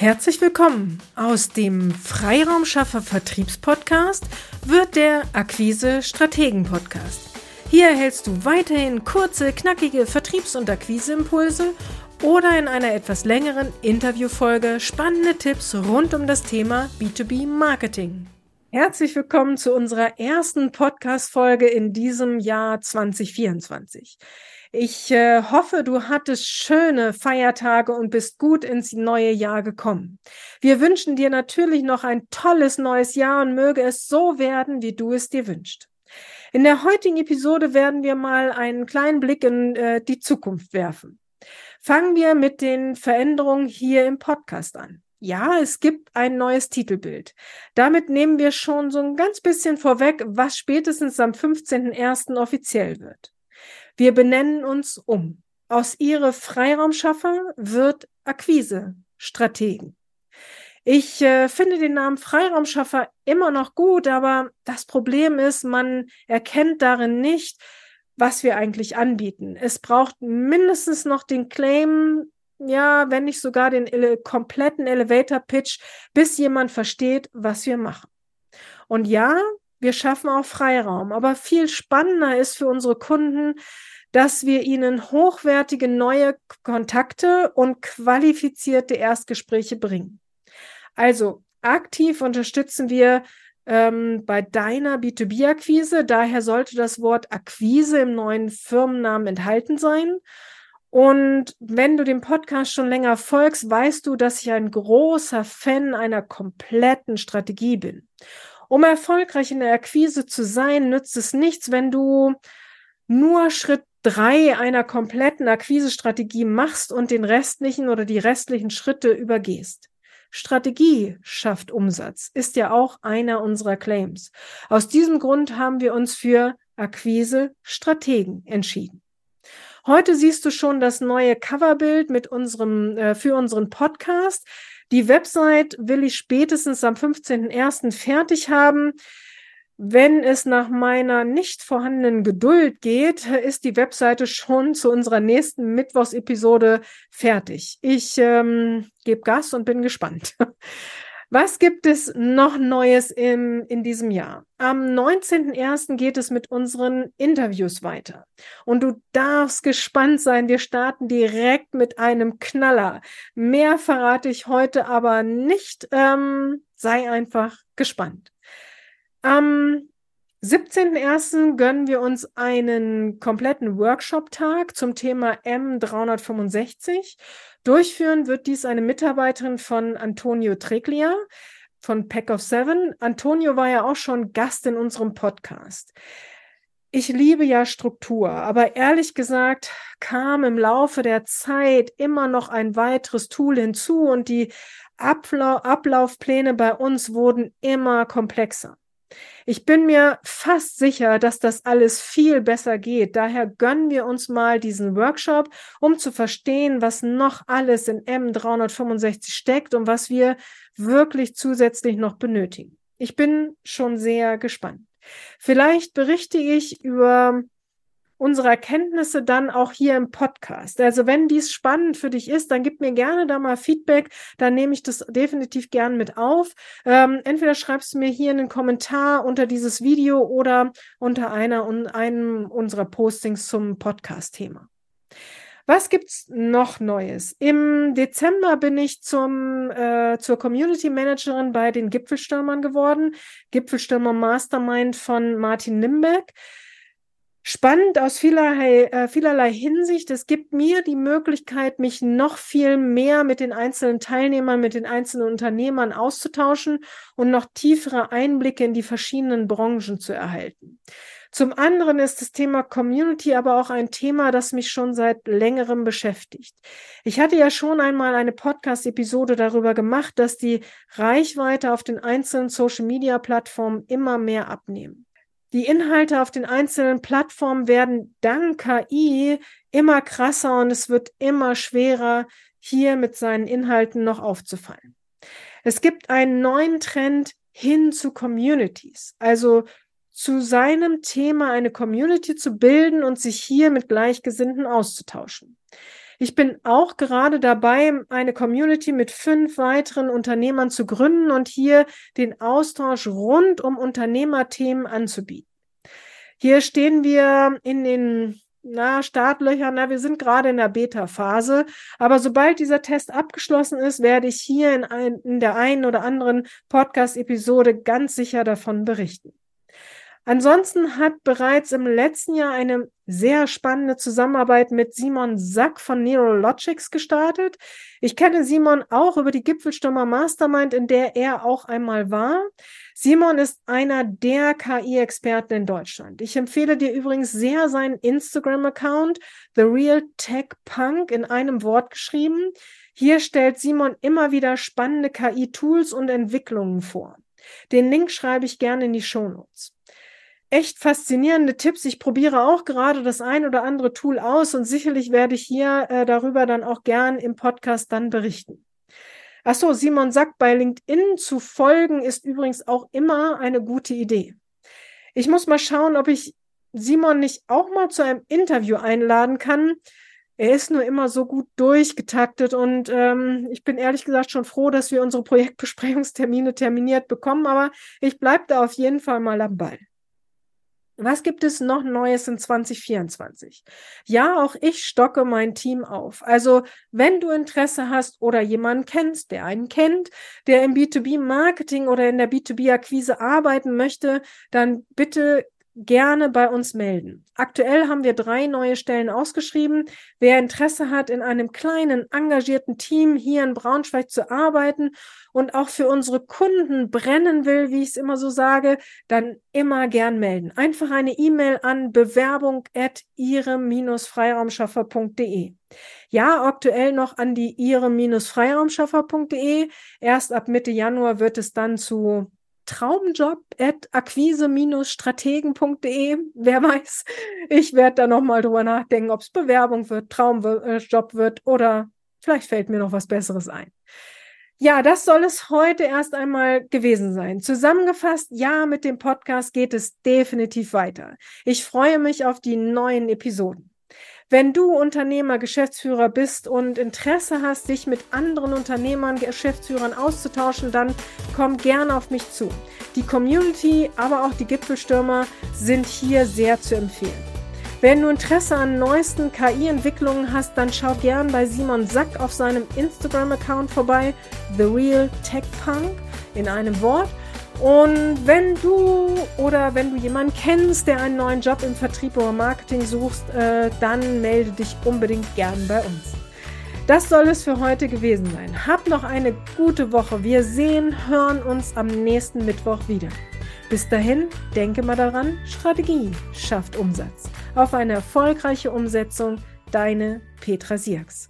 Herzlich willkommen. Aus dem Freiraumschaffer Vertriebspodcast wird der Akquise Strategen Podcast. Hier erhältst du weiterhin kurze, knackige Vertriebs- und Akquiseimpulse oder in einer etwas längeren Interviewfolge spannende Tipps rund um das Thema B2B Marketing. Herzlich willkommen zu unserer ersten Podcast-Folge in diesem Jahr 2024. Ich äh, hoffe, du hattest schöne Feiertage und bist gut ins neue Jahr gekommen. Wir wünschen dir natürlich noch ein tolles neues Jahr und möge es so werden, wie du es dir wünschst. In der heutigen Episode werden wir mal einen kleinen Blick in äh, die Zukunft werfen. Fangen wir mit den Veränderungen hier im Podcast an. Ja, es gibt ein neues Titelbild. Damit nehmen wir schon so ein ganz bisschen vorweg, was spätestens am 15.01. offiziell wird. Wir benennen uns um. Aus ihre Freiraumschaffer wird Akquise Strategen. Ich äh, finde den Namen Freiraumschaffer immer noch gut, aber das Problem ist, man erkennt darin nicht, was wir eigentlich anbieten. Es braucht mindestens noch den Claim, ja, wenn nicht sogar den ele kompletten Elevator Pitch, bis jemand versteht, was wir machen. Und ja, wir schaffen auch Freiraum, aber viel spannender ist für unsere Kunden, dass wir ihnen hochwertige neue Kontakte und qualifizierte Erstgespräche bringen. Also aktiv unterstützen wir ähm, bei deiner B2B-Akquise. Daher sollte das Wort Akquise im neuen Firmennamen enthalten sein. Und wenn du dem Podcast schon länger folgst, weißt du, dass ich ein großer Fan einer kompletten Strategie bin. Um erfolgreich in der Akquise zu sein, nützt es nichts, wenn du nur Schritt drei einer kompletten Akquisestrategie machst und den restlichen oder die restlichen Schritte übergehst. Strategie schafft Umsatz, ist ja auch einer unserer Claims. Aus diesem Grund haben wir uns für Akquise Strategen entschieden. Heute siehst du schon das neue Coverbild mit unserem, äh, für unseren Podcast. Die Website will ich spätestens am 15.01. fertig haben. Wenn es nach meiner nicht vorhandenen Geduld geht, ist die Webseite schon zu unserer nächsten Mittwochsepisode fertig. Ich ähm, gebe Gas und bin gespannt. Was gibt es noch Neues im, in diesem Jahr? Am 19.01. geht es mit unseren Interviews weiter. Und du darfst gespannt sein. Wir starten direkt mit einem Knaller. Mehr verrate ich heute aber nicht. Ähm, sei einfach gespannt. Am 17.01. gönnen wir uns einen kompletten Workshop-Tag zum Thema M365. Durchführen wird dies eine Mitarbeiterin von Antonio Treglia von Pack of Seven. Antonio war ja auch schon Gast in unserem Podcast. Ich liebe ja Struktur, aber ehrlich gesagt kam im Laufe der Zeit immer noch ein weiteres Tool hinzu und die Ablau Ablaufpläne bei uns wurden immer komplexer. Ich bin mir fast sicher, dass das alles viel besser geht. Daher gönnen wir uns mal diesen Workshop, um zu verstehen, was noch alles in M365 steckt und was wir wirklich zusätzlich noch benötigen. Ich bin schon sehr gespannt. Vielleicht berichte ich über unsere Erkenntnisse dann auch hier im Podcast. Also wenn dies spannend für dich ist, dann gib mir gerne da mal Feedback, dann nehme ich das definitiv gern mit auf. Ähm, entweder schreibst du mir hier einen Kommentar unter dieses Video oder unter einer und einem unserer Postings zum Podcast-Thema. Was gibt's noch Neues? Im Dezember bin ich zum, äh, zur Community Managerin bei den Gipfelstürmern geworden. Gipfelstürmer Mastermind von Martin Nimbeck spannend aus vielerlei, äh, vielerlei Hinsicht. Es gibt mir die Möglichkeit, mich noch viel mehr mit den einzelnen Teilnehmern, mit den einzelnen Unternehmern auszutauschen und noch tiefere Einblicke in die verschiedenen Branchen zu erhalten. Zum anderen ist das Thema Community aber auch ein Thema, das mich schon seit längerem beschäftigt. Ich hatte ja schon einmal eine Podcast-Episode darüber gemacht, dass die Reichweite auf den einzelnen Social-Media-Plattformen immer mehr abnehmen. Die Inhalte auf den einzelnen Plattformen werden dank KI immer krasser und es wird immer schwerer, hier mit seinen Inhalten noch aufzufallen. Es gibt einen neuen Trend hin zu Communities, also zu seinem Thema eine Community zu bilden und sich hier mit Gleichgesinnten auszutauschen. Ich bin auch gerade dabei, eine Community mit fünf weiteren Unternehmern zu gründen und hier den Austausch rund um Unternehmerthemen anzubieten. Hier stehen wir in den na, Startlöchern, na, wir sind gerade in der Beta-Phase. Aber sobald dieser Test abgeschlossen ist, werde ich hier in, ein, in der einen oder anderen Podcast-Episode ganz sicher davon berichten. Ansonsten hat bereits im letzten Jahr eine sehr spannende Zusammenarbeit mit Simon Sack von Neurologics gestartet. Ich kenne Simon auch über die Gipfelstürmer Mastermind, in der er auch einmal war. Simon ist einer der KI-Experten in Deutschland. Ich empfehle dir übrigens sehr seinen Instagram-Account, The Real Tech Punk, in einem Wort geschrieben. Hier stellt Simon immer wieder spannende KI-Tools und Entwicklungen vor. Den Link schreibe ich gerne in die Show Notes echt faszinierende Tipps. Ich probiere auch gerade das ein oder andere Tool aus und sicherlich werde ich hier äh, darüber dann auch gern im Podcast dann berichten. Achso, Simon sagt, bei LinkedIn zu folgen ist übrigens auch immer eine gute Idee. Ich muss mal schauen, ob ich Simon nicht auch mal zu einem Interview einladen kann. Er ist nur immer so gut durchgetaktet und ähm, ich bin ehrlich gesagt schon froh, dass wir unsere Projektbesprechungstermine terminiert bekommen, aber ich bleibe da auf jeden Fall mal am Ball. Was gibt es noch Neues in 2024? Ja, auch ich stocke mein Team auf. Also, wenn du Interesse hast oder jemanden kennst, der einen kennt, der im B2B-Marketing oder in der B2B-Akquise arbeiten möchte, dann bitte gerne bei uns melden. Aktuell haben wir drei neue Stellen ausgeschrieben. Wer Interesse hat, in einem kleinen, engagierten Team hier in Braunschweig zu arbeiten und auch für unsere Kunden brennen will, wie ich es immer so sage, dann immer gern melden. Einfach eine E-Mail an bewerbung at ihre-freiraumschaffer.de. Ja, aktuell noch an die ihre-freiraumschaffer.de. Erst ab Mitte Januar wird es dann zu traumjob at akquise-strategen.de. Wer weiß, ich werde da nochmal drüber nachdenken, ob es Bewerbung wird, Traumjob wird oder vielleicht fällt mir noch was Besseres ein. Ja, das soll es heute erst einmal gewesen sein. Zusammengefasst, ja, mit dem Podcast geht es definitiv weiter. Ich freue mich auf die neuen Episoden. Wenn du Unternehmer, Geschäftsführer bist und Interesse hast, dich mit anderen Unternehmern, Geschäftsführern auszutauschen, dann komm gerne auf mich zu. Die Community, aber auch die Gipfelstürmer sind hier sehr zu empfehlen. Wenn du Interesse an neuesten KI-Entwicklungen hast, dann schau gern bei Simon Sack auf seinem Instagram-Account vorbei, The Real Tech Punk in einem Wort. Und wenn du oder wenn du jemanden kennst, der einen neuen Job im Vertrieb oder Marketing suchst, äh, dann melde dich unbedingt gern bei uns. Das soll es für heute gewesen sein. Hab noch eine gute Woche. Wir sehen, hören uns am nächsten Mittwoch wieder. Bis dahin, denke mal daran, Strategie schafft Umsatz. Auf eine erfolgreiche Umsetzung, deine Petra Sierks.